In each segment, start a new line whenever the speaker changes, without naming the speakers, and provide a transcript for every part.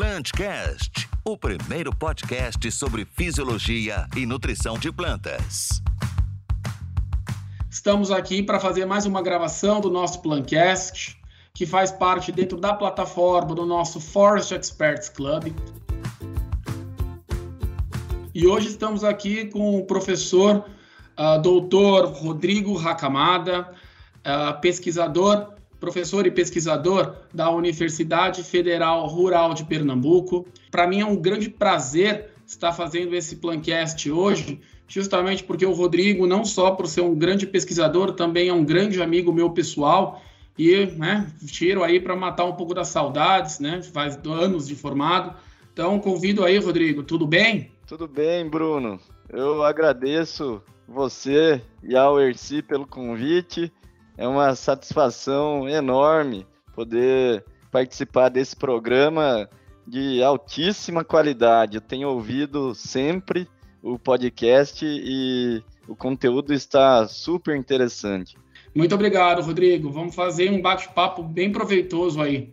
Plantcast, o primeiro podcast sobre fisiologia e nutrição de plantas.
Estamos aqui para fazer mais uma gravação do nosso Plantcast, que faz parte dentro da plataforma do nosso Forest Experts Club. E hoje estamos aqui com o professor uh, Rodrigo Racamada, uh, pesquisador professor e pesquisador da Universidade Federal Rural de Pernambuco. Para mim é um grande prazer estar fazendo esse Plancast hoje, justamente porque o Rodrigo, não só por ser um grande pesquisador, também é um grande amigo meu pessoal e né, tiro aí para matar um pouco das saudades, né? Faz anos de formado. Então, convido aí, Rodrigo, tudo bem?
Tudo bem, Bruno. Eu agradeço você e ao Erci pelo convite é uma satisfação enorme poder participar desse programa de altíssima qualidade. Eu tenho ouvido sempre o podcast e o conteúdo está super interessante.
Muito obrigado, Rodrigo. Vamos fazer um bate-papo bem proveitoso aí.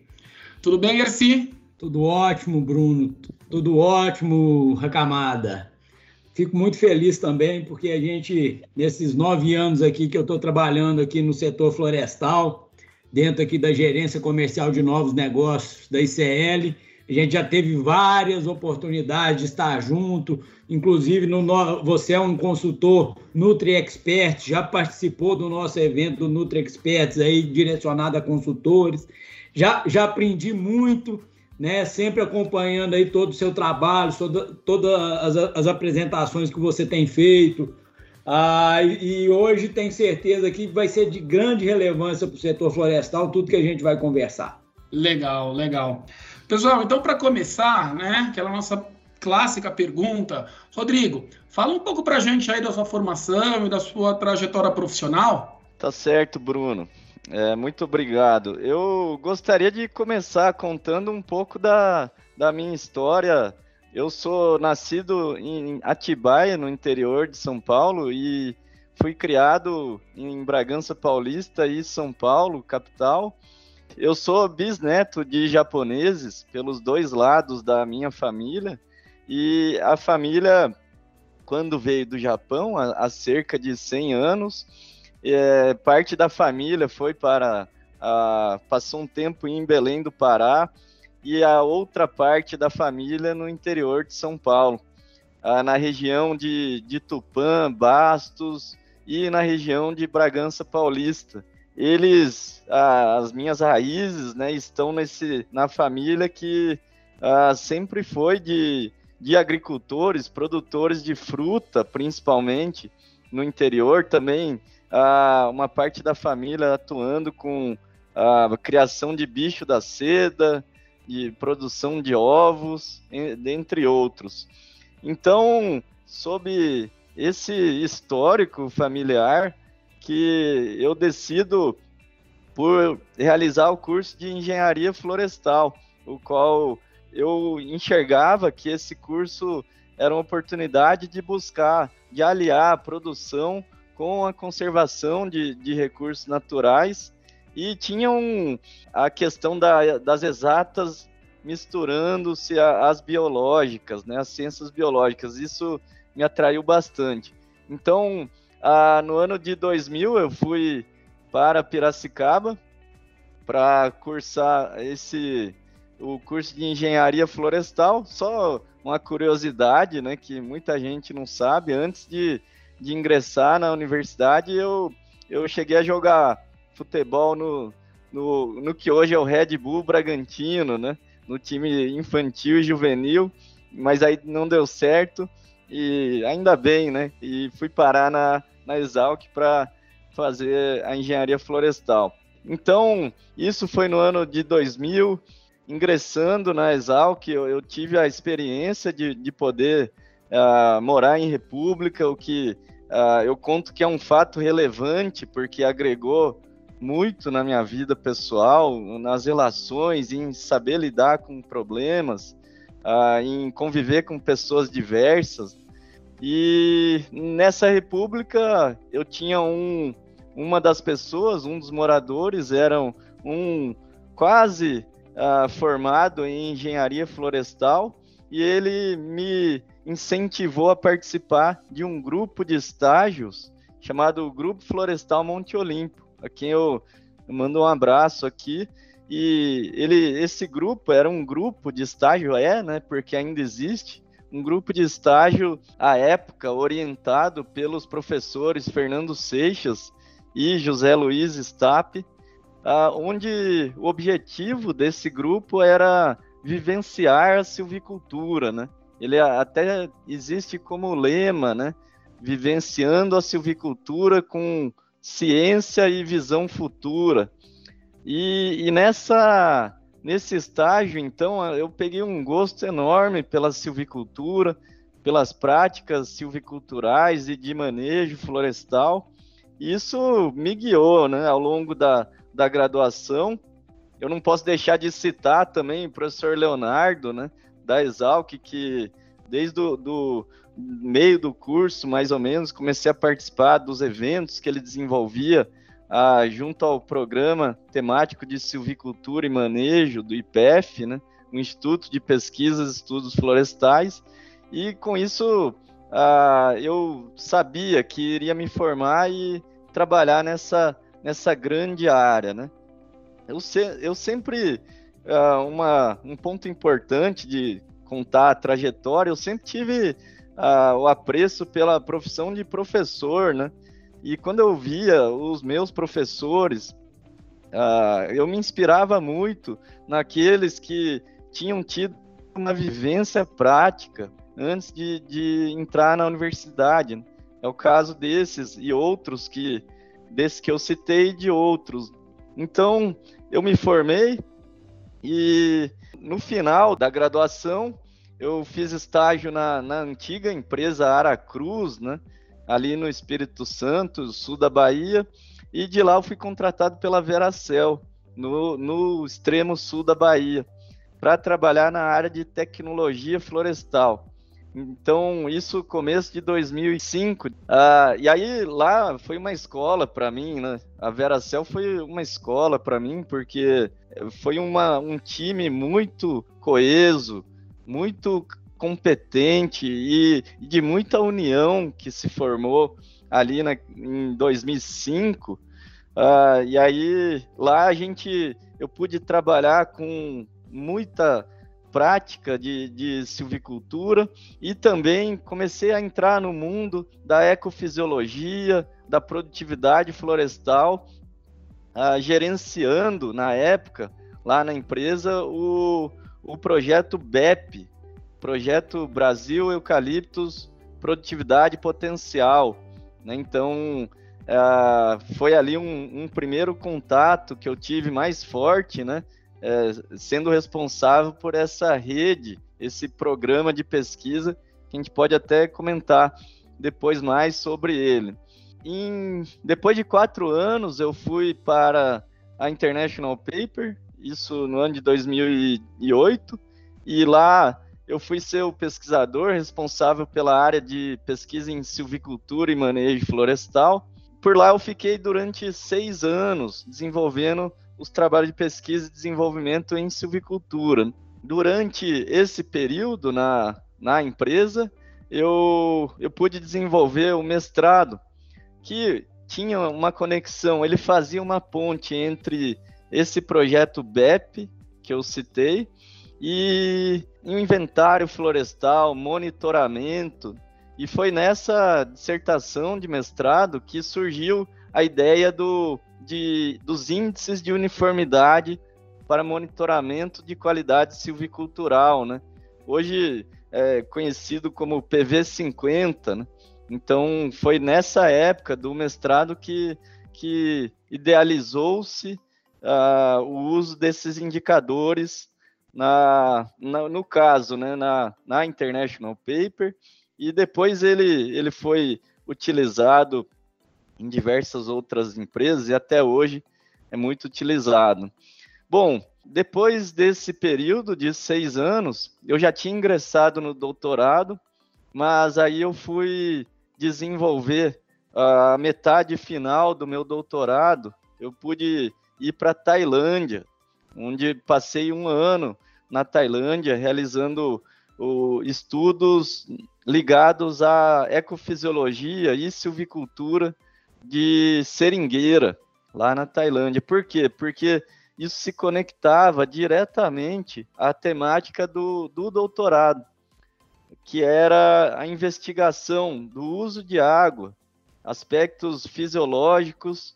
Tudo bem, Garcia?
Tudo ótimo, Bruno. Tudo ótimo, Racamada. Fico muito feliz também, porque a gente, nesses nove anos aqui que eu estou trabalhando aqui no setor florestal, dentro aqui da gerência comercial de novos negócios da ICL, a gente já teve várias oportunidades de estar junto, inclusive no, você é um consultor Nutri Expert, já participou do nosso evento do Nutri Experts aí direcionado a consultores. Já, já aprendi muito né? Sempre acompanhando aí todo o seu trabalho, todas toda as, as, apresentações que você tem feito. Ah, e, e, hoje tenho certeza que vai ser de grande relevância para o setor florestal tudo que a gente vai conversar.
Legal, legal. Pessoal, então para começar, né, aquela nossa clássica pergunta, Rodrigo, fala um pouco para a gente aí da sua formação e da sua trajetória profissional.
Tá certo, Bruno. É, muito obrigado. Eu gostaria de começar contando um pouco da, da minha história. Eu sou nascido em Atibaia, no interior de São Paulo, e fui criado em Bragança Paulista e São Paulo, capital. Eu sou bisneto de japoneses pelos dois lados da minha família, e a família, quando veio do Japão, há, cerca de 100 anos, é, parte da família foi para. A, passou um tempo em Belém do Pará e a outra parte da família no interior de São Paulo, na região de, de Tupã, Bastos e na região de Bragança Paulista. Eles, as minhas raízes, né, estão nesse, na família que sempre foi de, de agricultores, produtores de fruta, principalmente no interior também ah, uma parte da família atuando com a criação de bicho da seda, de produção de ovos, dentre outros. Então, sob esse histórico familiar, que eu decido por realizar o curso de engenharia florestal, o qual eu enxergava que esse curso era uma oportunidade de buscar, de aliar a produção com a conservação de, de recursos naturais e tinham a questão da, das exatas misturando-se às biológicas, né, as ciências biológicas. Isso me atraiu bastante. Então, a, no ano de 2000, eu fui para Piracicaba para cursar esse o curso de engenharia florestal. Só uma curiosidade, né, que muita gente não sabe, antes de de ingressar na universidade, eu, eu cheguei a jogar futebol no, no, no que hoje é o Red Bull Bragantino, né? No time infantil e juvenil, mas aí não deu certo e ainda bem, né? E fui parar na, na Exalc para fazer a engenharia florestal. Então, isso foi no ano de 2000. Ingressando na Exalc, eu, eu tive a experiência de, de poder uh, morar em república, o que uh, eu conto que é um fato relevante, porque agregou muito na minha vida pessoal, nas relações, em saber lidar com problemas, uh, em conviver com pessoas diversas. E nessa república eu tinha um, uma das pessoas, um dos moradores, eram um quase uh, formado em engenharia florestal e ele me incentivou a participar de um grupo de estágios chamado Grupo Florestal Monte Olimpo, a quem eu, mando um abraço aqui. E ele, esse grupo era um grupo de estágio, é, né? Porque ainda existe um grupo de estágio à época orientado pelos professores Fernando Seixas e José Luiz Stapp, onde o objetivo desse grupo era vivenciar a silvicultura, né? Ele até existe como lema, né? Vivenciando a silvicultura com ciência e visão futura. E, e nessa nesse estágio, então, eu peguei um gosto enorme pela silvicultura, pelas práticas silviculturais e de manejo florestal. Isso me guiou, né, ao longo da, da graduação. Eu não posso deixar de citar também o professor Leonardo, né, da Exalc, que desde o do meio do curso, mais ou menos, comecei a participar dos eventos que ele desenvolvia ah, junto ao programa temático de silvicultura e manejo do IPF, né, o Instituto de Pesquisas e Estudos Florestais, e com isso ah, eu sabia que iria me formar e trabalhar nessa nessa grande área, né? Eu, se, eu sempre, uh, uma, um ponto importante de contar a trajetória, eu sempre tive uh, o apreço pela profissão de professor, né? E quando eu via os meus professores, uh, eu me inspirava muito naqueles que tinham tido uma vivência prática antes de, de entrar na universidade. Né? É o caso desses e outros que desse que eu citei e de outros. Então, eu me formei e no final da graduação eu fiz estágio na, na antiga empresa Aracruz, né? Ali no Espírito Santo, sul da Bahia, e de lá eu fui contratado pela Veracel, no, no extremo sul da Bahia, para trabalhar na área de tecnologia florestal. Então, isso começo de 2005. Ah, e aí lá foi uma escola para mim, né? A Veracel foi uma escola para mim, porque foi uma, um time muito coeso, muito competente e, e de muita união que se formou ali na, em 2005. Ah, e aí lá a gente, eu pude trabalhar com muita prática de, de silvicultura e também comecei a entrar no mundo da ecofisiologia, da produtividade florestal, uh, gerenciando na época, lá na empresa, o, o projeto BEP, Projeto Brasil Eucaliptos Produtividade Potencial. Né? Então, uh, foi ali um, um primeiro contato que eu tive mais forte, né? É, sendo responsável por essa rede, esse programa de pesquisa, que a gente pode até comentar depois mais sobre ele. Em, depois de quatro anos, eu fui para a International Paper, isso no ano de 2008, e lá eu fui ser o pesquisador responsável pela área de pesquisa em silvicultura e manejo florestal. Por lá eu fiquei durante seis anos desenvolvendo os trabalhos de pesquisa e desenvolvimento em silvicultura. Durante esse período na, na empresa, eu, eu pude desenvolver o mestrado, que tinha uma conexão, ele fazia uma ponte entre esse projeto BEP, que eu citei, e inventário florestal, monitoramento, e foi nessa dissertação de mestrado que surgiu a ideia do de, dos índices de uniformidade para monitoramento de qualidade silvicultural, né? Hoje é conhecido como PV50, né? Então foi nessa época do mestrado que, que idealizou-se uh, o uso desses indicadores na, na, no caso, né, na, na International Paper, e depois ele, ele foi utilizado em diversas outras empresas e até hoje é muito utilizado. Bom, depois desse período de seis anos, eu já tinha ingressado no doutorado, mas aí eu fui desenvolver a metade final do meu doutorado. Eu pude ir para Tailândia onde passei um ano na Tailândia realizando o, estudos ligados à ecofisiologia e silvicultura de seringueira lá na Tailândia. Por quê? Porque isso se conectava diretamente à temática do, do doutorado, que era a investigação do uso de água, aspectos fisiológicos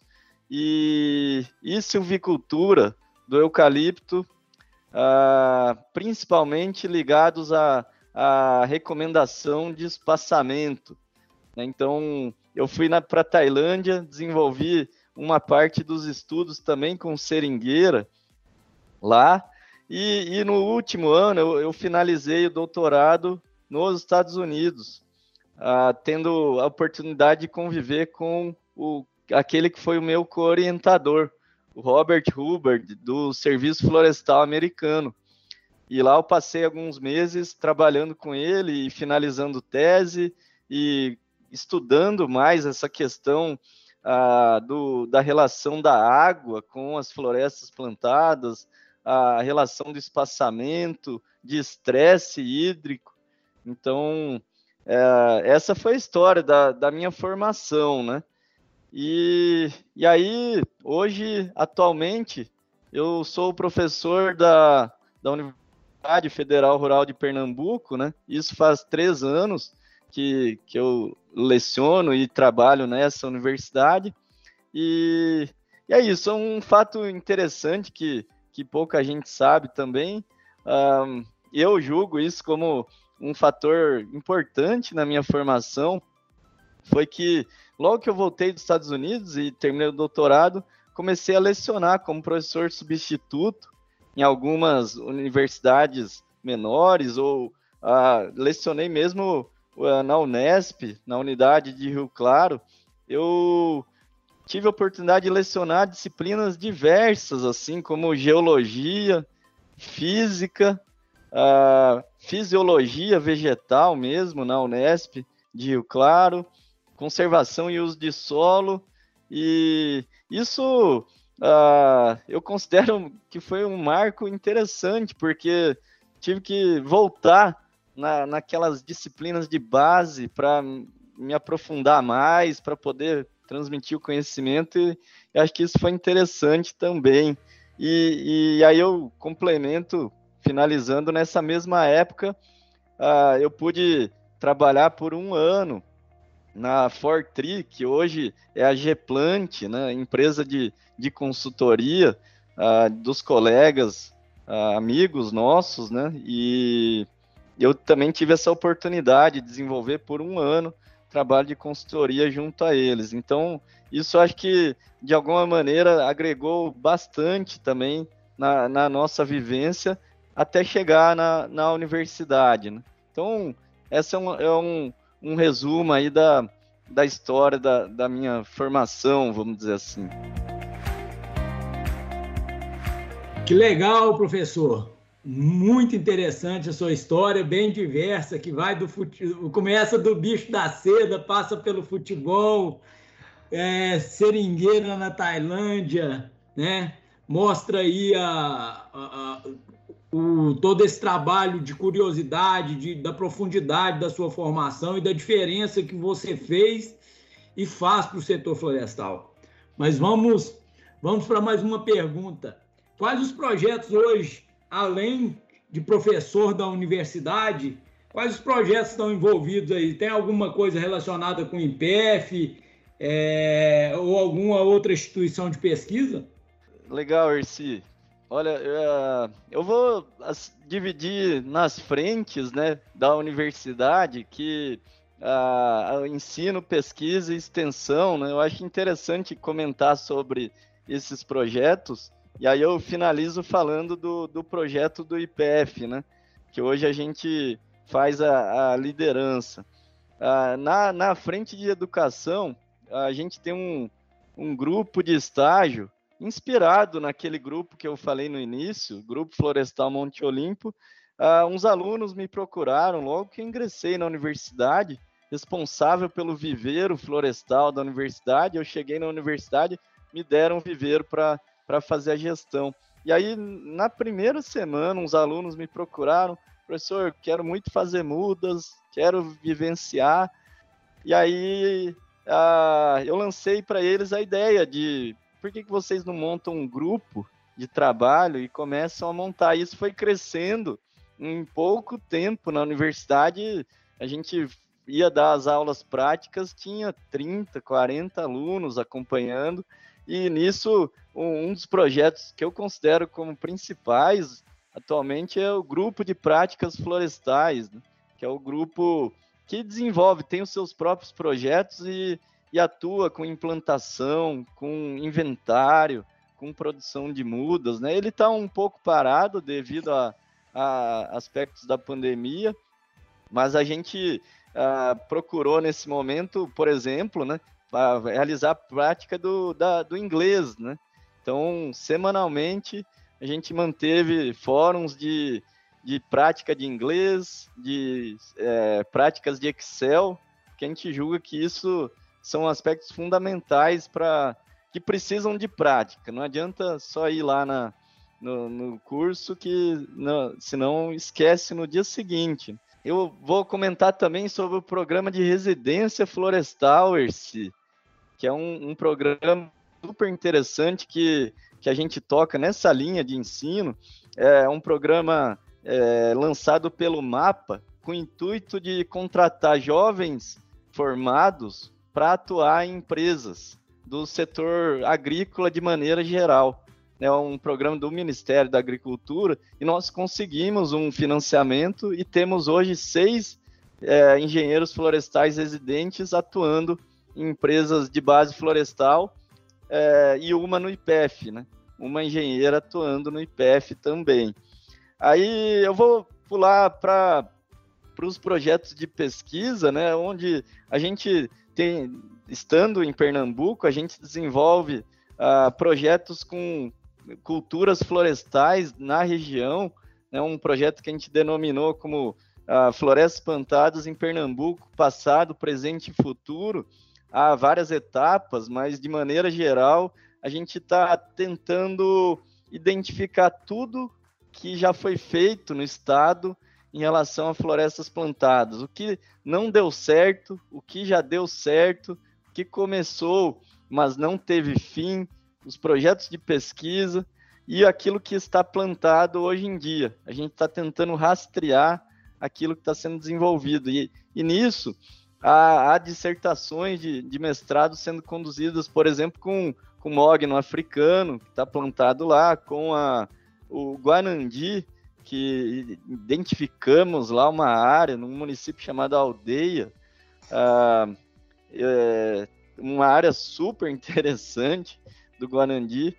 e, e silvicultura do eucalipto, ah, principalmente ligados à, à recomendação de espaçamento. Né? Então, eu fui para Tailândia, desenvolvi uma parte dos estudos também com seringueira lá, e, e no último ano eu, eu, finalizei o doutorado nos Estados Unidos, ah, tendo a oportunidade de conviver com o, aquele que foi o meu co-orientador, o Robert Hubbard, do Serviço Florestal Americano. E lá eu passei alguns meses trabalhando com ele e finalizando tese e estudando mais essa questão ah, do, da relação da água com as florestas plantadas, a relação do espaçamento, de estresse hídrico. Então, é, essa foi a história da, da minha formação, né? E, e aí, hoje, atualmente, eu sou professor da, da Universidade Federal Rural de Pernambuco, né? Isso faz três anos que, que eu leciono e trabalho nessa universidade. E, e é isso, é um fato interessante que, que pouca gente sabe também. Um, eu julgo isso como um fator importante na minha formação, foi que logo que eu voltei dos Estados Unidos e terminei o doutorado, comecei a lecionar como professor substituto em algumas universidades menores ou uh, lecionei mesmo na Unesp, na unidade de Rio Claro. Eu tive a oportunidade de lecionar disciplinas diversas, assim como geologia, física, uh, fisiologia vegetal mesmo na Unesp de Rio Claro, conservação e uso de solo, e isso uh, eu considero que foi um marco interessante, porque tive que voltar na, naquelas disciplinas de base para me aprofundar mais, para poder transmitir o conhecimento, e, acho que isso foi interessante também. E, e aí eu complemento, finalizando, nessa mesma época, uh, eu pude trabalhar por um ano na Fortri, que hoje é a Geplant, né, empresa de, de consultoria uh, dos colegas, uh, amigos nossos, né, e eu também tive essa oportunidade de desenvolver por um ano trabalho de consultoria junto a eles. Então, isso acho que, de alguma maneira, agregou bastante também na, na nossa vivência até chegar na, na universidade. Né? Então, essa é um, é um um resumo aí da, da história da, da minha formação, vamos dizer assim.
Que legal, professor. Muito interessante a sua história, bem diversa, que vai do fute... começa do bicho da seda, passa pelo futebol, é, seringueira na Tailândia, né? Mostra aí a, a, a o, todo esse trabalho de curiosidade, de, da profundidade da sua formação e da diferença que você fez e faz para o setor florestal. Mas vamos, vamos para mais uma pergunta. Quais os projetos hoje, além de professor da universidade, quais os projetos estão envolvidos aí? Tem alguma coisa relacionada com o IPF é, ou alguma outra instituição de pesquisa?
Legal, Erci. Olha, é, eu vou dividir nas frentes né, da universidade que a, ensino, pesquisa e extensão, né, eu acho interessante comentar sobre esses projetos, e aí eu finalizo falando do, do projeto do IPF, né, que hoje a gente faz a, a liderança. Ah, na, na frente de educação, a gente tem um, um grupo de estágio inspirado naquele grupo que eu falei no início, Grupo Florestal Monte Olimpo, uh, uns alunos me procuraram logo que ingressei na universidade, responsável pelo viveiro florestal da universidade. Eu cheguei na universidade, me deram um viveiro para fazer a gestão. E aí, na primeira semana, uns alunos me procuraram, professor, quero muito fazer mudas, quero vivenciar. E aí, uh, eu lancei para eles a ideia de por que, que vocês não montam um grupo de trabalho e começam a montar. Isso foi crescendo em pouco tempo na universidade. A gente ia dar as aulas práticas, tinha 30, 40 alunos acompanhando, e nisso um dos projetos que eu considero como principais atualmente é o grupo de práticas florestais, né? que é o grupo que desenvolve, tem os seus próprios projetos e, e atua com implantação, com inventário, com produção de mudas. Né? Ele está um pouco parado devido a, a, aspectos da pandemia, mas a gente uh, procurou nesse momento, por exemplo, né, realizar a prática do, da, do inglês. Né? Então, semanalmente, a gente manteve fóruns de, de prática de inglês, de é, práticas de Excel, que a gente julga que isso são aspectos fundamentais para que precisam de prática. Não adianta só ir lá na, no, no curso que não, senão esquece no dia seguinte. Eu vou comentar também sobre o programa de residência florestal, Erci, que é um, um programa super interessante que que a gente toca nessa linha de ensino é um programa é, lançado pelo MAPA com o intuito de contratar jovens formados para atuar em empresas do setor agrícola de maneira geral. É um programa do Ministério da Agricultura e nós conseguimos um financiamento e temos hoje seis é, engenheiros florestais residentes atuando em empresas de base florestal é, e uma no IPF, né? Uma engenheira atuando no IPF também. Aí eu vou pular para os projetos de pesquisa, né? Onde a gente tem, estando em Pernambuco, a gente desenvolve uh, projetos com culturas florestais na região, né? Um projeto que a gente denominou como uh, Florestas Plantadas em Pernambuco, passado, presente e futuro há várias etapas, mas de maneira geral, a gente está tentando identificar tudo que já foi feito no estado em relação a florestas plantadas, o que não deu certo, o que já deu certo, o que começou, mas não teve fim, os projetos de pesquisa e aquilo que está plantado hoje em dia. A gente está tentando rastrear aquilo que está sendo desenvolvido. E, e nisso, há, há dissertações de, de, mestrado sendo conduzidas, por exemplo, com, com o mogno africano, que está plantado lá, com a, o Guanandi, que identificamos lá uma área, num município chamado Aldeia, ah, é, uma área super interessante do Guanandi,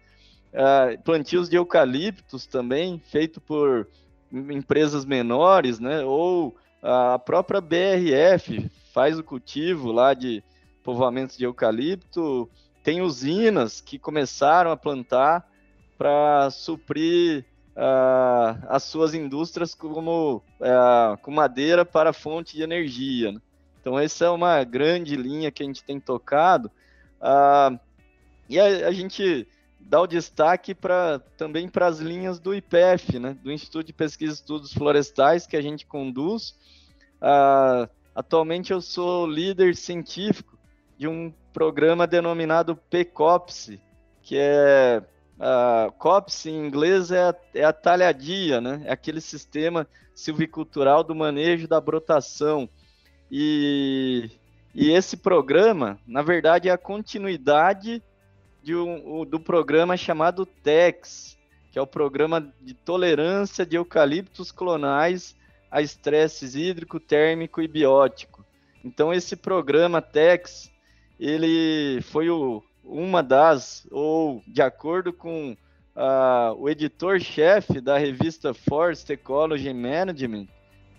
ah, plantios de eucaliptos também, feito por empresas menores, né, ou a própria BRF faz o cultivo lá de povoamentos de eucalipto, tem usinas que começaram a plantar para suprir uh, as suas indústrias como uh, com madeira para fonte de energia. Né? Então essa é uma grande linha que a gente tem tocado uh, e a, a, gente dá o destaque para também para as linhas do IPF, né? do Instituto de Pesquisa e Estudos Florestais que a gente conduz. Uh, Atualmente eu sou líder científico de um programa denominado PCOPS, que é a COPS em inglês é a, é a talhadia, né? É aquele sistema silvicultural do manejo da brotação. E, e esse programa, na verdade, é a continuidade de um, do programa chamado TEX, que é o programa de tolerância de eucaliptos clonais a estresse hídrico, térmico e biótico. Então esse programa TEX, ele foi o, uma das, ou de acordo com uh, o editor-chefe da revista Forest Ecology Management,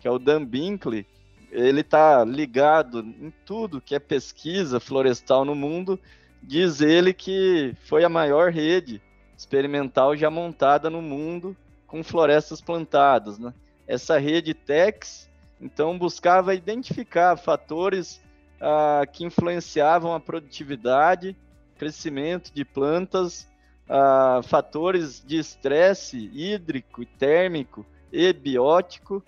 que é o Dan Binkley, ele está ligado em tudo que é pesquisa florestal no mundo, diz ele que foi a maior rede experimental já montada no mundo com florestas plantadas, né? Essa rede TEX, então buscava identificar fatores ah, que influenciavam a produtividade, crescimento de plantas ah, fatores de estresse hídrico, térmico e biótico,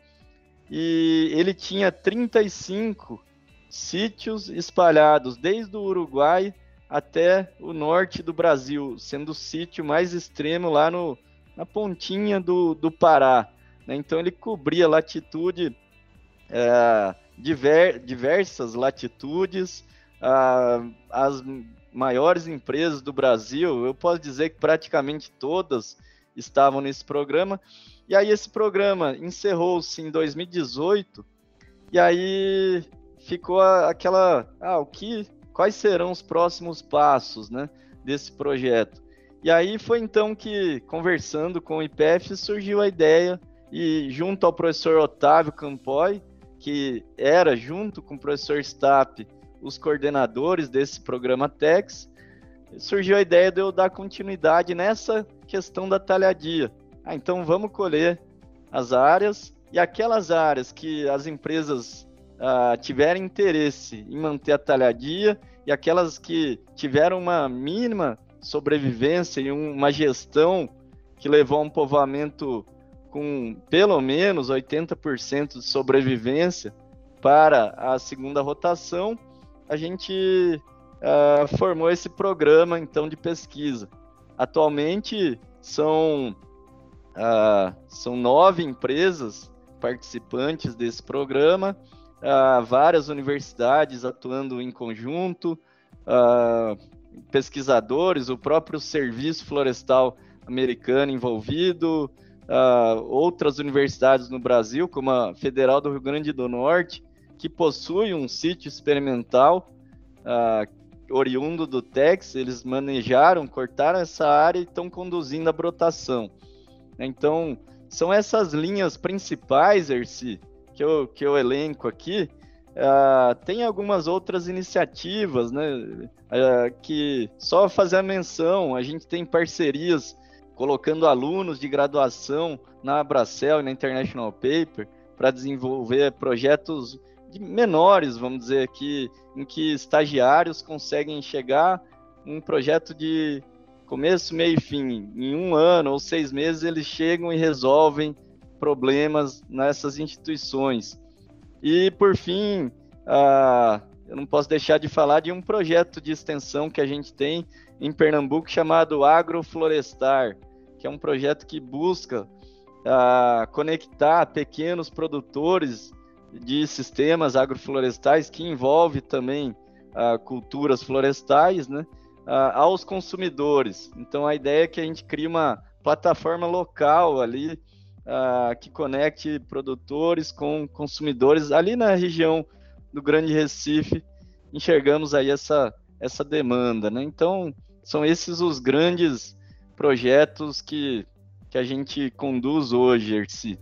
e ele tinha 35 sítios espalhados desde o Uruguai até o norte do Brasil, sendo o sítio mais extremo lá no, na pontinha do, do Pará. Né? Então ele cobria latitude, é, diver, diversas latitudes, as maiores empresas do Brasil, eu posso dizer que praticamente todas estavam nesse programa. E aí esse programa encerrou-se em 2018, e aí ficou aquela, ah, o que, quais serão os próximos passos, né, desse projeto? E aí foi então que, conversando com o IPF, surgiu a ideia, e junto ao professor Otávio Campoy, que era, junto com o professor Stapp, os coordenadores desse programa TEX, surgiu a ideia de eu dar continuidade nessa questão da talhadia. Ah, então vamos colher as áreas e aquelas áreas que as empresas ah, tiverem interesse em manter a talhadia e aquelas que tiveram uma mínima sobrevivência e uma gestão que levou a um povoamento com pelo menos 80% de sobrevivência para a segunda rotação, a gente uh, formou esse programa então de pesquisa. Atualmente são, uh, são nove empresas participantes desse programa, uh, várias universidades atuando em conjunto, pesquisadores, o próprio Serviço Florestal Americano envolvido, outras universidades no Brasil, como a Federal do Rio Grande do Norte, que possui um sítio experimental uh, oriundo do Tex, eles manejaram, cortaram essa área e estão conduzindo a brotação. Então, são essas linhas principais, Erci, que eu, que eu elenco aqui. Uh, tem algumas outras iniciativas, né? Uh, que só fazer a menção, a gente tem parcerias colocando alunos de graduação na Abracel e na International Paper para desenvolver projetos menores, vamos dizer aqui, em que estagiários conseguem chegar um projeto de começo, meio e fim. Em um ano ou seis meses, eles chegam e resolvem problemas nessas instituições. E, por fim, uh, eu não posso deixar de falar de um projeto de extensão que a gente tem em Pernambuco chamado Agroflorestar, que é um projeto que busca uh, conectar pequenos produtores de sistemas agroflorestais que envolve também uh, culturas florestais, né, uh, aos consumidores. Então a ideia é que a gente crie uma plataforma local ali que conecte produtores com consumidores ali na região do Grande Recife. Enxergamos aí essa essa demanda, né? Então são esses os grandes projetos que que a gente conduz hoje, Erci.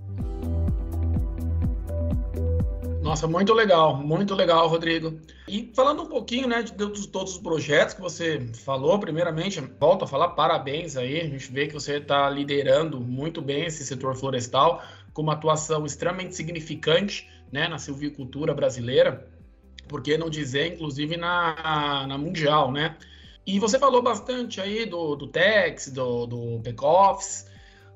Nossa, muito legal, muito legal, Rodrigo. E falando um pouquinho, né, de, de todos os projetos que você falou, primeiramente, volto a falar parabéns aí, a gente vê que você está liderando muito bem esse setor florestal, com uma atuação extremamente significante, né, na silvicultura brasileira, por que não dizer, inclusive, na, na mundial, né? E você falou bastante aí do, do Tex, do, do Backoffice.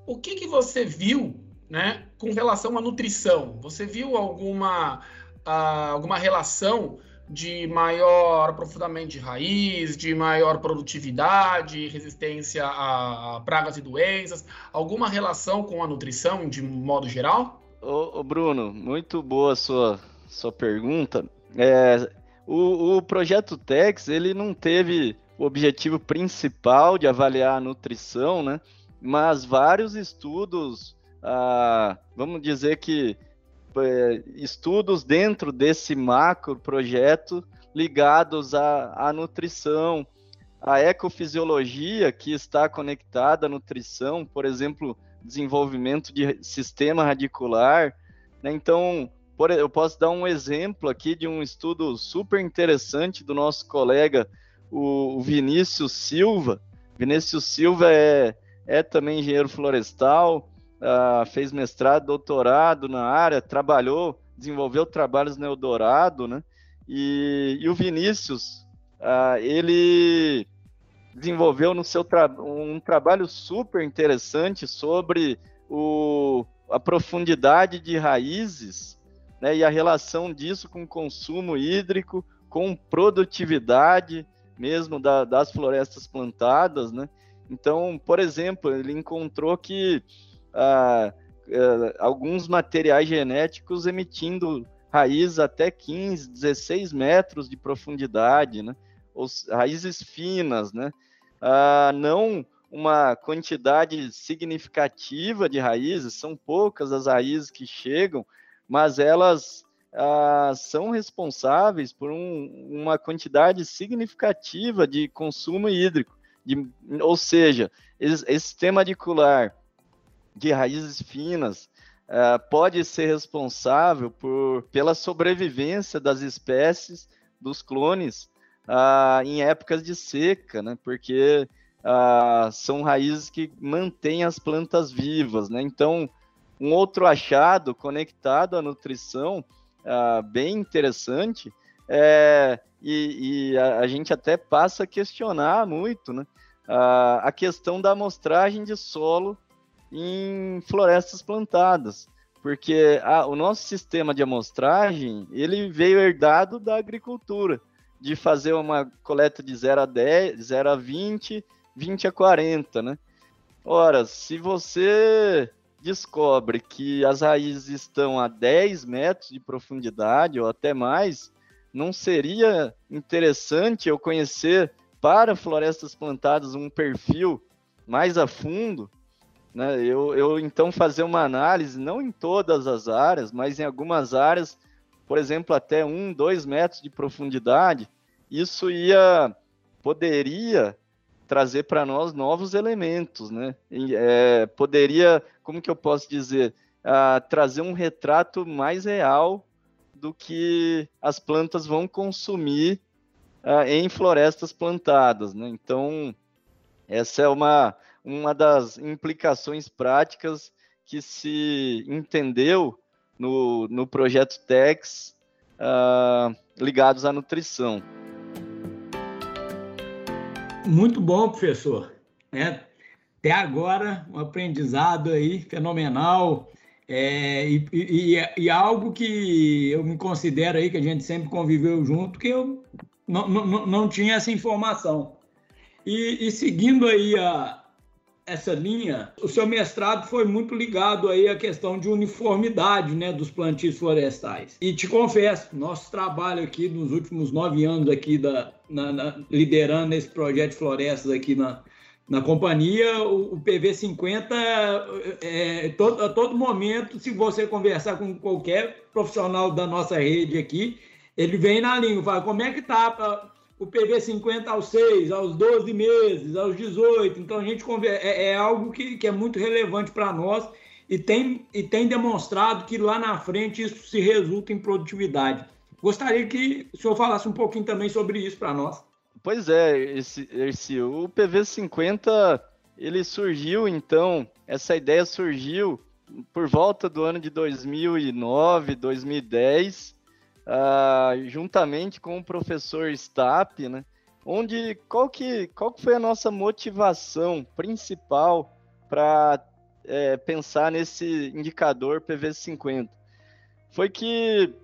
O que, que você viu né, com relação à nutrição, você viu alguma, uh, alguma relação de maior aprofundamento de raiz, de maior produtividade, resistência a pragas e doenças? Alguma relação com a nutrição de modo geral?
Ô, ô Bruno, muito boa sua, sua pergunta. É, o, o projeto Tex ele não teve o objetivo principal de avaliar a nutrição, né? Mas vários estudos ah, vamos dizer que é, estudos dentro desse macro projeto ligados à, à nutrição, à ecofisiologia que está conectada à nutrição, por exemplo, desenvolvimento de sistema radicular. Né? Então, por, eu posso dar um exemplo aqui de um estudo super interessante do nosso colega, o, Vinícius Silva. Vinícius Silva é, é também engenheiro florestal, uh, fez mestrado, doutorado na área, trabalhou, desenvolveu trabalhos no Eldorado, né? E, e o Vinícius, uh, ele desenvolveu no seu tra um trabalho super interessante sobre o, a profundidade de raízes né, e a relação disso com consumo hídrico, com produtividade mesmo da, das florestas plantadas, né? Então, por exemplo, ele encontrou que ah, ah, alguns materiais genéticos emitindo raiz até 15, 16 metros de profundidade, né? Os, raízes finas, né? Ah, não uma quantidade significativa de raízes, são poucas as raízes que chegam, mas elas ah, são responsáveis por um, uma quantidade significativa de consumo hídrico. De, ou seja, esse, sistema radicular de raízes finas ah, pode ser responsável por, pela sobrevivência das espécies dos clones ah, em épocas de seca, né? porque são raízes que mantêm as plantas vivas. Né? Então, um outro achado conectado à nutrição, ah, bem interessante, é, e, e a, a, gente até passa a questionar muito né? Ah, a questão da amostragem de solo em florestas plantadas porque a, o nosso sistema de amostragem ele veio herdado da agricultura de fazer uma coleta de 0 a 10, 0 a 20, 20 a 40, né? Ora, se você descobre que as raízes estão a 10 metros de profundidade ou até mais, não seria interessante eu conhecer para florestas plantadas um perfil mais a fundo, né? Eu, eu então fazer uma análise, não em todas as áreas, mas em algumas áreas por exemplo, até um, dois metros de profundidade, isso ia poderia trazer para nós novos elementos, né? É, poderia, como que eu posso dizer, uh, trazer um retrato mais real do que as plantas vão consumir uh, em florestas plantadas, né? Então, essa é uma, uma das implicações práticas que se entendeu no, no projeto TEX uh, ligados à nutrição.
Muito bom, professor. É, até agora, um aprendizado aí fenomenal. É, e, e, e, algo que eu me considero aí, que a gente sempre conviveu junto, que eu não, não, não tinha essa informação. E, e seguindo aí a, essa linha, o seu mestrado foi muito ligado aí à questão de uniformidade né, dos plantios florestais. E te confesso, nosso trabalho aqui nos últimos nove anos aqui da, na, na, liderando esse projeto de florestas aqui na, na companhia, o, o PV50, é, todo, a todo momento, se você conversar com qualquer profissional da nossa rede aqui, ele vem na língua, fala como é que tá o PV 50 aos 6, aos 12 meses, aos 18. Então, a gente é, é algo que, que é muito relevante para nós e tem, e tem demonstrado que lá na frente isso se resulta em produtividade. Gostaria que o senhor falasse um pouquinho também sobre isso para nós.
Pois é, esse, esse, o PV 50 ele surgiu então, essa ideia surgiu por volta do ano de 2009, 2010, uh, juntamente com o professor Stapp, né? Onde qual que, qual que foi a nossa motivação principal para é, pensar nesse indicador PV50? Foi que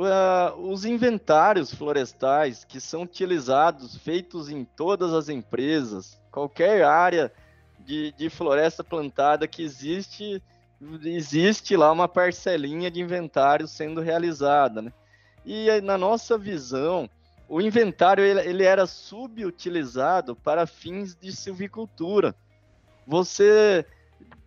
uh, os inventários florestais que são utilizados, feitos em todas as empresas, qualquer área de, de floresta plantada que existe, existe lá uma parcelinha de inventário sendo realizada, né? E na nossa visão, o inventário ele, ele era subutilizado para fins de silvicultura. Você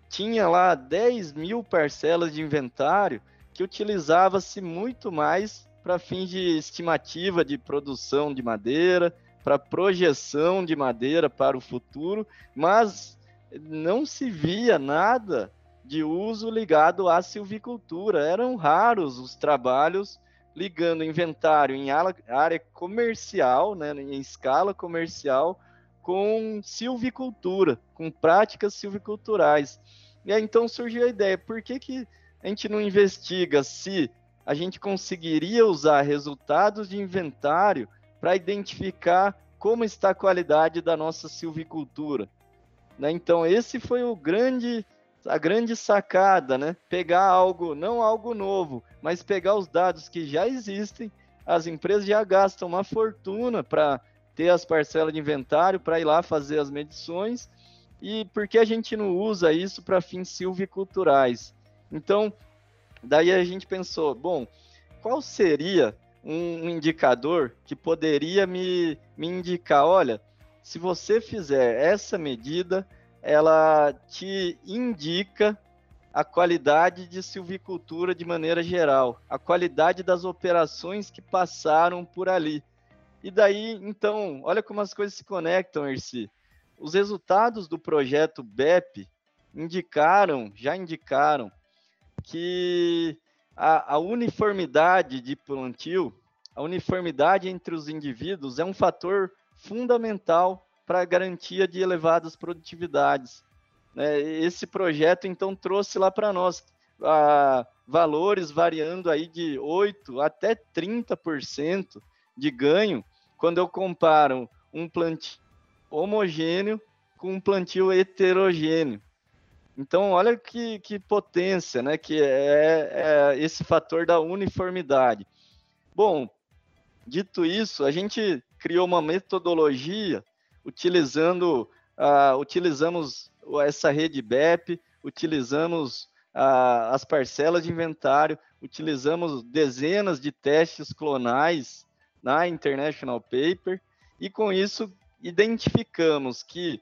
tinha lá 10 mil parcelas de inventário que utilizava-se muito mais para fins de estimativa de produção de madeira, para projeção de madeira para o futuro, mas não se via nada de uso ligado à silvicultura. Eram raros os trabalhos ligando inventário em área comercial, né, em escala comercial, com silvicultura, com práticas silviculturais. E aí então surgiu a ideia, por que, que a gente não investiga se a gente conseguiria usar resultados de inventário para identificar como está a qualidade da nossa silvicultura. Né? Então, esse foi o grande, a grande sacada, né? Pegar algo, não algo novo, mas pegar os dados que já existem. As empresas já gastam uma fortuna para ter as parcelas de inventário, para ir lá fazer as medições. E por que a gente não usa isso para fins silviculturais? Então, daí a gente pensou, bom, qual seria um indicador que poderia me, me indicar, olha, se você fizer essa medida, ela te indica a qualidade de silvicultura de maneira geral, a qualidade das operações que passaram por ali. E daí, então, olha como as coisas se conectam, Erci. Os resultados do projeto BEP indicaram, já indicaram, que a, a uniformidade de plantio, a uniformidade entre os indivíduos é um fator fundamental para a garantia de elevadas produtividades. Né? Esse projeto, então, trouxe lá para nós a, valores variando aí de 8% até 30% de ganho quando eu comparo um plantio homogêneo com um plantio heterogêneo. Então, olha que, que potência, né? Que é, é, esse fator da uniformidade. Bom, dito isso, a gente criou uma metodologia utilizando, uh, utilizamos essa rede BEP, utilizamos uh, as parcelas de inventário, utilizamos dezenas de testes clonais na International Paper e com isso identificamos que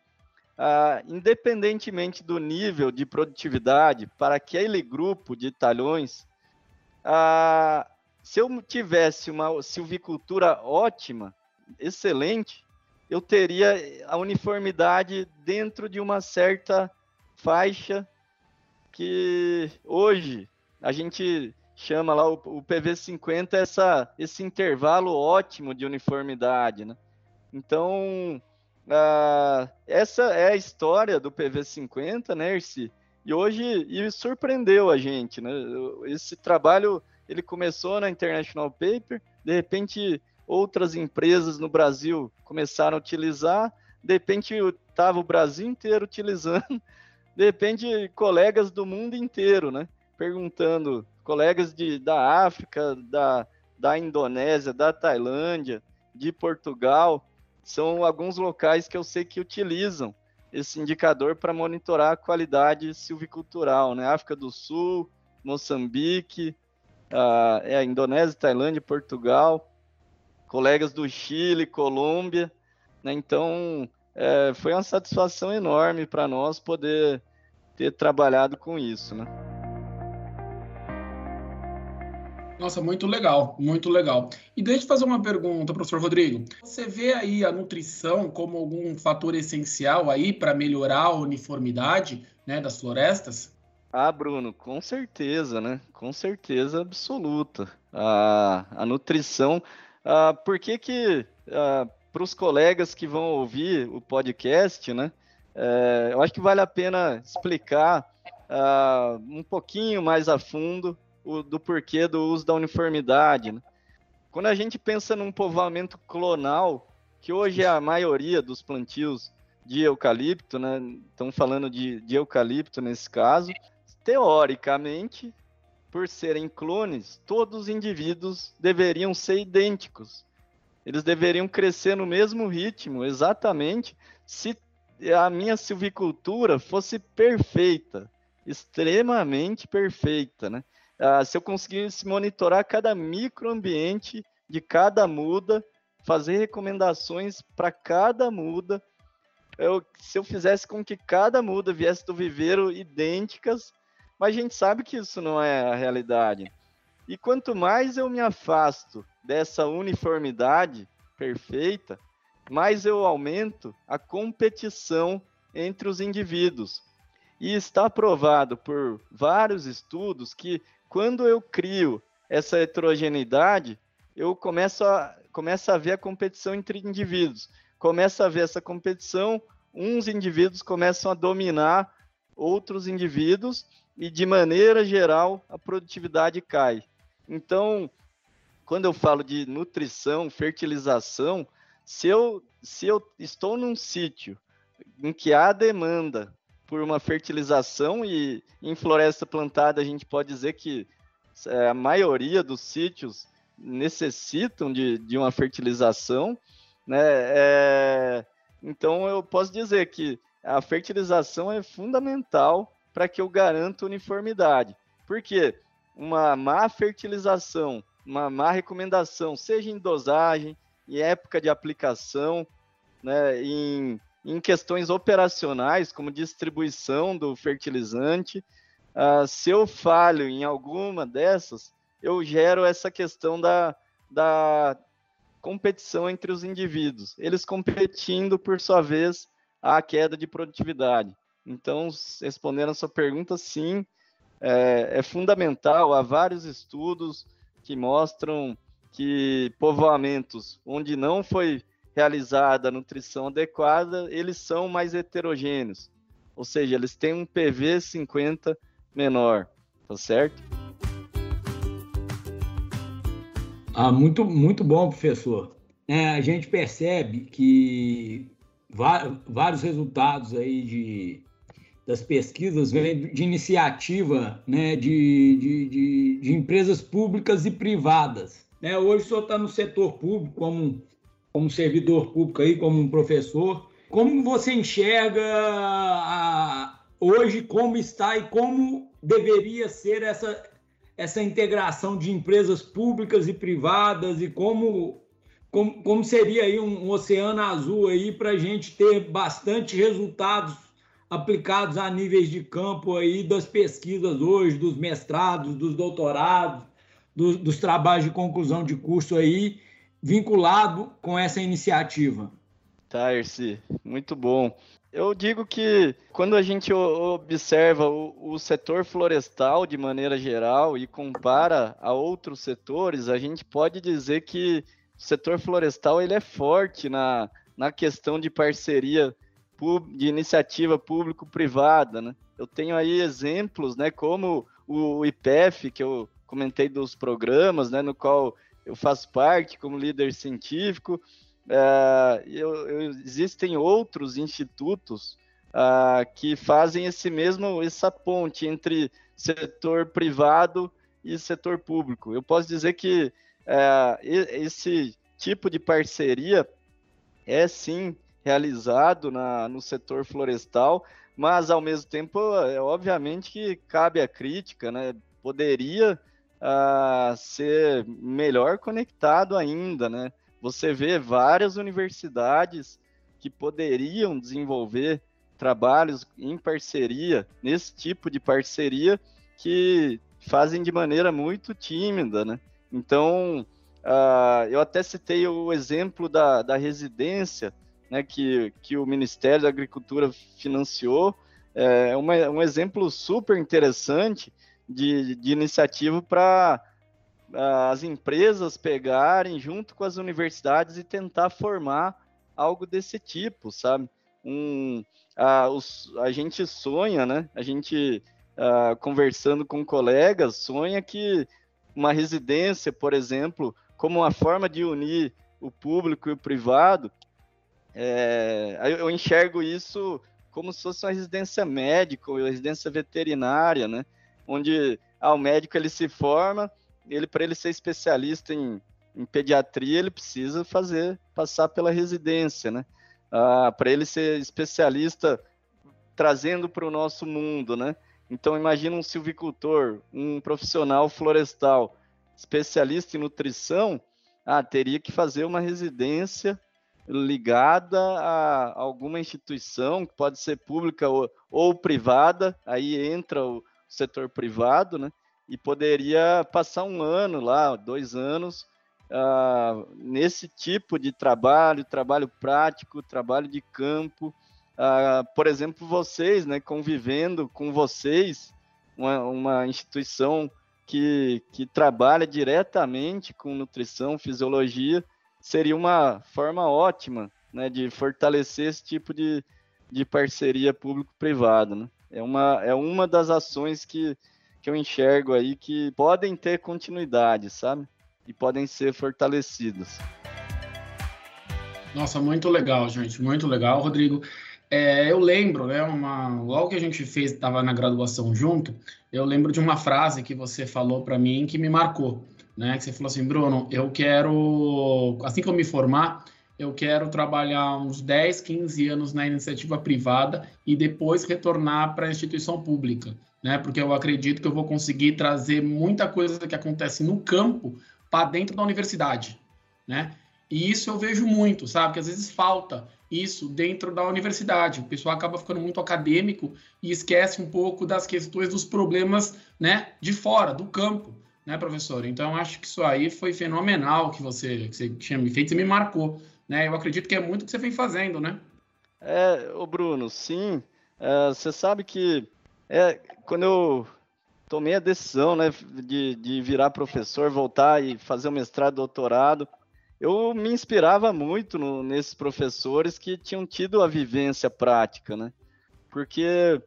ah, independentemente do nível de produtividade para aquele grupo de talhões, ah, se eu tivesse uma silvicultura ótima, excelente, eu teria a uniformidade dentro de uma certa faixa que hoje a gente chama lá o, o PV50 essa, esse intervalo ótimo de uniformidade, né? Então, ah, essa é a história do PV50, né, Erci? E hoje e surpreendeu a gente, né? Esse trabalho ele começou na International Paper, de repente outras empresas no Brasil começaram a utilizar, de repente estava o Brasil inteiro utilizando, de repente colegas do mundo inteiro, né? Perguntando, colegas de, da África, da, da Indonésia, da Tailândia, de Portugal, são alguns locais que eu sei que utilizam esse indicador para monitorar a qualidade silvicultural, né? África do Sul, Moçambique, a, é, a Indonésia, Tailândia, Portugal, colegas do Chile, Colômbia, né? Então, é, foi uma satisfação enorme para nós poder ter trabalhado com isso, né?
Nossa, muito legal, muito legal. E deixa eu fazer uma pergunta, professor Rodrigo. Você vê aí a nutrição como algum fator essencial aí para melhorar a uniformidade né, das florestas?
Ah, Bruno, com certeza, né? Com certeza absoluta. A, a nutrição. Ah, por que que ah, para os colegas que vão ouvir o podcast, né? É, eu acho que vale a pena explicar ah, um pouquinho mais a fundo o, do porquê do uso da uniformidade. Né? Quando a gente pensa num povoamento clonal, que hoje é a maioria dos plantios de eucalipto, né? Estão falando de, de eucalipto nesse caso. Teoricamente, por serem clones, todos os indivíduos deveriam ser idênticos. Eles deveriam crescer no mesmo ritmo, exatamente, se a minha silvicultura fosse perfeita, extremamente perfeita, né? Uh, se eu conseguisse monitorar cada microambiente de cada muda, fazer recomendações para cada muda, eu, se eu fizesse com que cada muda viesse do viveiro idênticas, mas a gente sabe que isso não é a realidade. E quanto mais eu me afasto dessa uniformidade perfeita, mais eu aumento a competição entre os indivíduos. E está provado por vários estudos que quando eu crio essa heterogeneidade, eu começo a, começo a ver a competição entre indivíduos. Começa a ver essa competição, uns indivíduos começam a dominar outros indivíduos e, de maneira geral, a produtividade cai. Então, quando eu falo de nutrição, fertilização, Se eu, se eu estou num sítio em que há demanda por uma fertilização e em floresta plantada a gente pode dizer que é, a maioria dos sítios necessitam de, de uma fertilização, né? É, então eu posso dizer que a fertilização é fundamental para que eu garanta uniformidade. Porque uma má fertilização, uma má recomendação, seja em dosagem, em época de aplicação, né, em, em questões operacionais, como distribuição do fertilizante, uh, se eu falho em alguma dessas, eu gero essa questão da, da competição entre os indivíduos. Eles competindo, por sua vez, a queda de produtividade. Então, respondendo a sua pergunta, sim, é, é fundamental. Há vários estudos que mostram que povoamentos onde não foi realizada a nutrição adequada, eles são mais heterogêneos. Ou seja, eles têm um PV 50 menor, tá certo?
Ah, muito, muito bom, professor. É, a gente percebe que vários resultados aí de, das pesquisas vêm de iniciativa né, de, de, de, de empresas públicas e privadas. Né? Hoje o senhor está no setor público como, como servidor público aí, como um professor. Como você enxerga a, hoje como está e como deveria ser essa, essa integração de empresas públicas e privadas e como, como, como seria aí um, um oceano azul aí para a gente ter bastante resultados aplicados a níveis de campo aí das pesquisas hoje, dos mestrados, dos doutorados, do, dos trabalhos de conclusão de curso aí, vinculado com essa iniciativa.
Tá, Erci, muito bom. Eu digo que quando a gente observa o, o, setor florestal de maneira geral e compara a outros setores, a gente pode dizer que o setor florestal ele é forte na, na questão de parceria de iniciativa público-privada. Né? Eu tenho aí exemplos, né, como o IPF, que eu comentei dos programas, né, no qual eu faço parte como líder científico, Uh, eu, eu, existem outros institutos uh, que fazem esse mesmo essa ponte entre setor privado e setor público. Eu posso dizer que uh, esse tipo de parceria é sim realizado na, no setor florestal, mas ao mesmo tempo é obviamente que cabe a crítica, né? Poderia ser melhor conectado ainda, né? você vê várias universidades que poderiam desenvolver trabalhos em parceria, nesse tipo de parceria, que fazem de maneira muito tímida, né? Então, uh, eu até citei o exemplo da, da residência, né, que, que o Ministério da Agricultura financiou, é uma, um exemplo super interessante de, de iniciativa para as empresas pegarem junto com as universidades e tentar formar algo desse tipo, sabe? Um, a, os, a gente sonha, né? A gente a, conversando com colegas sonha que uma residência, por exemplo, como uma forma de unir o público e o privado, é, eu enxergo isso como se fosse uma residência médica ou residência veterinária, né? Onde ah, o médico ele se forma, ele para ele ser especialista em, em, pediatria, ele precisa fazer passar pela residência, né? Ah, para ele ser especialista trazendo para o nosso mundo, né? Então imagina um silvicultor, um profissional florestal, especialista em nutrição, ah, teria que fazer uma residência ligada a alguma instituição, que pode ser pública ou, ou privada, aí entra o setor privado, né? e poderia passar um ano lá, dois anos, uh, nesse tipo de trabalho, trabalho prático, trabalho de campo. Uh, por exemplo, vocês, né, convivendo com vocês, uma, uma instituição que, que trabalha diretamente com nutrição, fisiologia, seria uma forma ótima né, de fortalecer esse tipo de, de parceria público-privada. Né? É, uma, é uma das ações que, que eu enxergo aí que podem ter continuidade, sabe? E podem ser fortalecidas.
Nossa, muito legal, gente, muito legal, Rodrigo. É, eu lembro, né, uma, logo que a gente fez, estava na graduação junto, eu lembro de uma frase que você falou para mim que me marcou, né? Que você falou assim, Bruno, eu quero, assim que eu me formar, eu quero trabalhar uns 10, 15 anos na iniciativa privada e depois retornar para a instituição pública, né? Porque eu acredito que eu vou conseguir trazer muita coisa que acontece no campo para dentro da universidade, né? E isso eu vejo muito, sabe? Que às vezes falta isso dentro da universidade. O pessoal acaba ficando muito acadêmico e esquece um pouco das questões dos problemas, né, de fora, do campo, né, professor? Então acho que isso aí foi fenomenal que você, que você tinha me feito, você me marcou, né? Eu acredito que é muito que você vem fazendo, né?
É, o Bruno, sim. É, você sabe que é, quando eu tomei a decisão, né, de, de virar professor, voltar e fazer o mestrado, doutorado, eu me inspirava muito no, nesses professores que tinham tido a vivência prática, né? Porque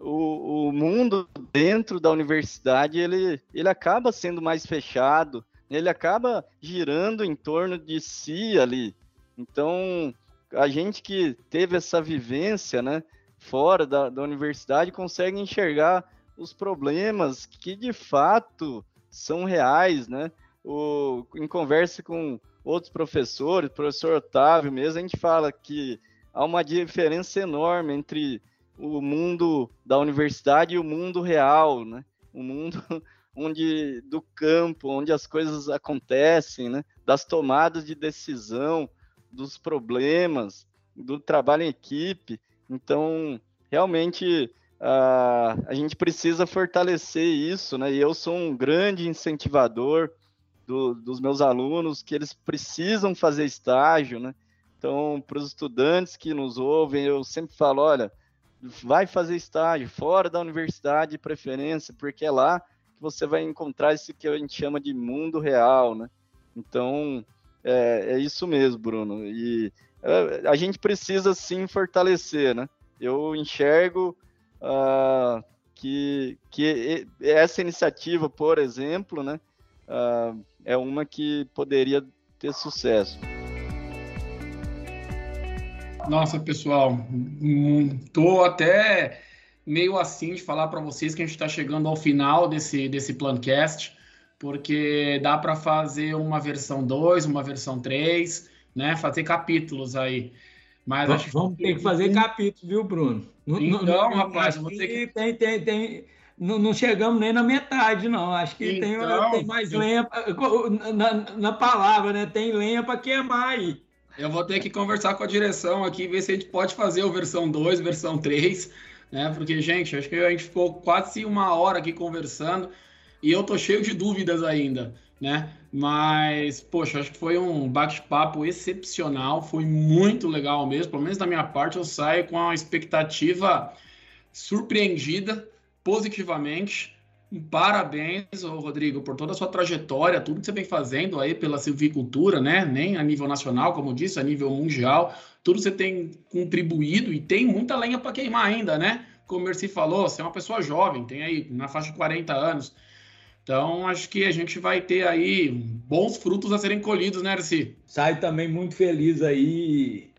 o, o, mundo dentro da universidade ele, ele acaba sendo mais fechado, ele acaba girando em torno de si ali. Então, a gente que teve essa vivência, né, fora da, da universidade, consegue enxergar os problemas que de fato são reais, né? O, em conversa com outros professores, professor Otávio mesmo, a gente fala que há uma diferença enorme entre o mundo da universidade e o mundo real, né? O mundo onde do campo, onde as coisas acontecem, né? Das tomadas de decisão, dos problemas, do trabalho em equipe. Então, realmente a, a gente precisa fortalecer isso, né? E eu sou um grande incentivador do, dos meus alunos que eles precisam fazer estágio, né? Então, para os estudantes que nos ouvem, eu sempre falo, olha, vai fazer estágio fora da universidade de preferência, porque é lá que você vai encontrar isso que a gente chama de mundo real, né? Então, é, é isso mesmo, Bruno. E é, a gente precisa sim fortalecer, né? Eu enxergo uh, que, que essa iniciativa, por exemplo, né? Uh, é uma que poderia ter sucesso.
Nossa, pessoal, tô até meio assim de falar para vocês que a gente está chegando ao final desse, desse Plancast, porque dá para fazer uma versão 2, uma versão 3, né? Fazer capítulos aí.
Mas vamos, vamos ter que fazer capítulos, viu, Bruno?
Então, não, rapaz, vou ter que...
Tem, tem, tem não, não, chegamos nem na metade, não. Acho que então, tem, tem, mais lenha na, na, palavra, né? Tem lenha para queimar aí.
Eu vou ter que conversar com a direção aqui, ver se a gente pode fazer o versão 2, versão 3, né? Porque, gente, acho que a gente ficou quase uma hora aqui conversando e eu tô cheio de dúvidas ainda, né? Mas, poxa, acho que foi um bate-papo excepcional, foi muito legal mesmo. Pelo menos da minha parte, eu saio com a expectativa surpreendida positivamente. Parabéns, Rodrigo, por toda a sua trajetória, tudo que você vem fazendo aí pela silvicultura, né? Nem a nível nacional, como disse, a nível mundial, tudo você tem contribuído e tem muita lenha para queimar ainda, né? Como o Mercy falou, você é uma pessoa jovem, tem aí na faixa de 40 anos. Então, acho que a gente vai ter aí bons frutos a serem colhidos, né, Mercy?
Sai também muito feliz aí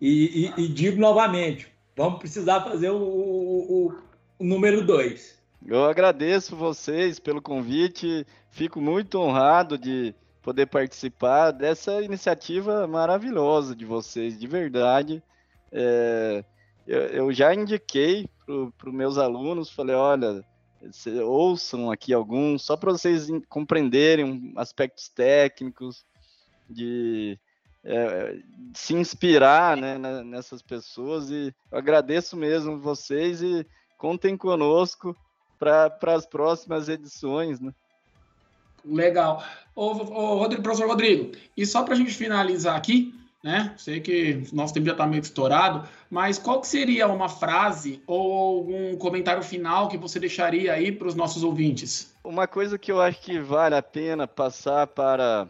e, e, e digo novamente, vamos precisar fazer o, o número dois.
Eu agradeço vocês pelo convite, fico muito honrado de poder participar dessa iniciativa maravilhosa de vocês, de verdade. É, eu, eu, já indiquei para os meus alunos, falei, olha, ouçam aqui alguns, só para vocês compreenderem aspectos técnicos, de é, se inspirar né, nessas pessoas, e eu agradeço mesmo vocês e contem conosco para as próximas edições, né?
Legal. Ô, ô, Rodrigo, professor Rodrigo, e só para a gente finalizar aqui, né? Sei que nosso tempo já está meio estourado, mas qual que seria uma frase ou algum comentário final que você deixaria aí para os nossos ouvintes?
Uma coisa que eu acho que vale a pena passar para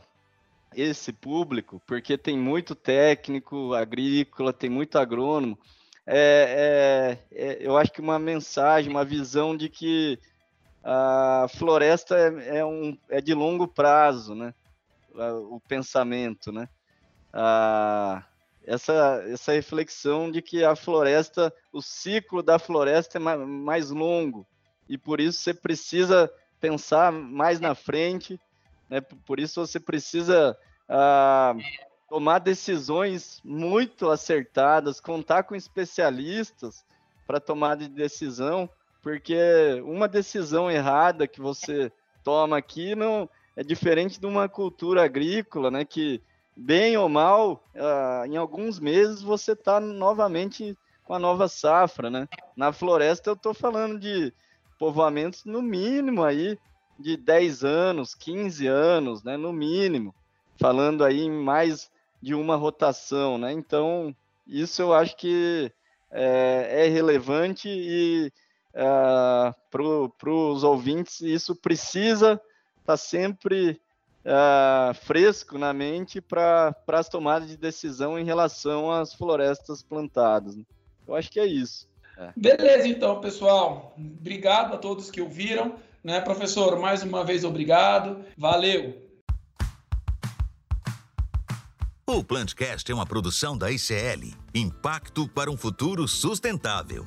esse público, porque tem muito técnico agrícola, tem muito agrônomo, é, é, é, eu acho que uma mensagem, uma visão de que a floresta é, é um, é de longo prazo, né? O pensamento, né? A, essa, essa reflexão de que a floresta, o ciclo da floresta é mais, longo e por isso você precisa pensar mais na frente, né? Por isso você precisa tomar decisões muito acertadas, contar com especialistas para tomar de decisão, porque uma decisão errada que você toma aqui não é diferente de uma cultura agrícola, né? Que bem ou mal, uh, em alguns meses você está novamente com a nova safra, né? Na floresta eu estou falando de povoamentos no mínimo aí de 10 anos, 15 anos, né? No mínimo, falando aí em mais de uma rotação, né? Então, isso eu acho que é, é relevante e uh, ah, para os ouvintes isso precisa estar tá sempre uh, fresco na mente para as tomadas de decisão em relação às florestas plantadas. Né? Eu acho que é isso. É.
Beleza, então, pessoal. Obrigado a todos que ouviram. Né, professor, mais uma vez obrigado. Valeu!
O Plantcast é uma produção da ICL Impacto para um Futuro Sustentável.